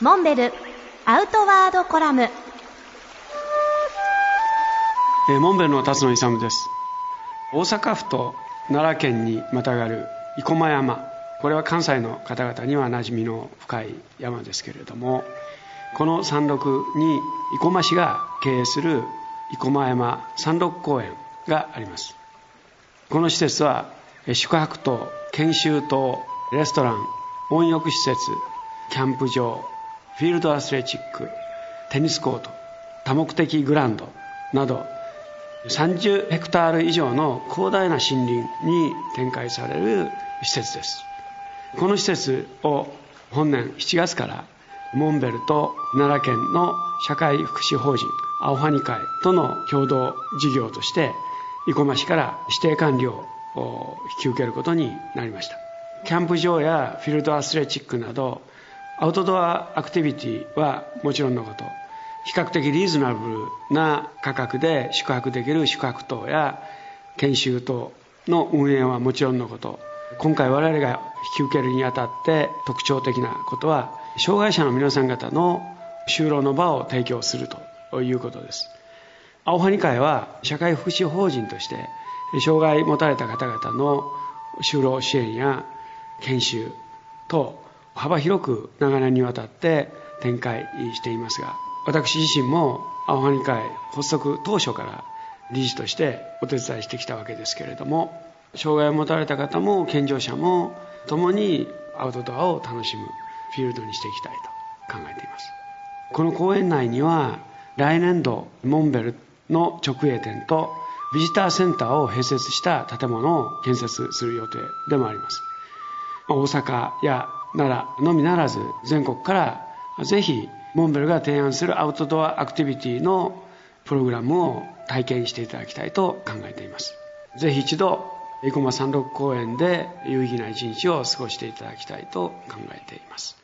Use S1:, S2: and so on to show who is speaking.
S1: モンベルアウトワードコラム。
S2: えモンベルの辰野勇です。大阪府と奈良県にまたがる生駒山。これは関西の方々には馴染みの深い山ですけれどもこの山麓に生駒市が経営する生駒山山麓公園があります。この施設は宿泊棟研修棟レストラン温浴施設キャンプ場フィールドアスレチックテニスコート多目的グランドなど30ヘクタール以上の広大な森林に展開される施設です。この施設を本年7月からモンベルと奈良県の社会福祉法人青葉ニ会との共同事業として生駒市から指定管理を引き受けることになりました。キャンプ場やフィールドアスレチックなどアウトドアアクティビティはもちろんのこと。比較的リーズナブルな価格で宿泊できる宿泊棟や研修棟の運営はもちろんのこと。今回我々が引き受けるにあたって特徴的なことは障害者の皆さん方の就労の場を提供するということです。青葉ニ会は社会福祉法人として障害持たれた方々の就労支援や研修等幅広く長年にわたって展開していますが私自身も青葉ニ会発足当初から理事としてお手伝いしてきたわけですけれども障害を持たれた方も健常者も共にアウトドアを楽しむフィールドにしていきたいと考えています。この公園内には来年度モンベルの直営店とビジターセンターを併設した建物を建設する予定でもあります。大阪や奈良のみならず全国からぜひモンベルが提案するアウトドアアクティビティのプログラムを体験していただきたいと考えています。ぜひ一度生駒山麓公園で有意義な一日を過ごしていただきたいと考えています。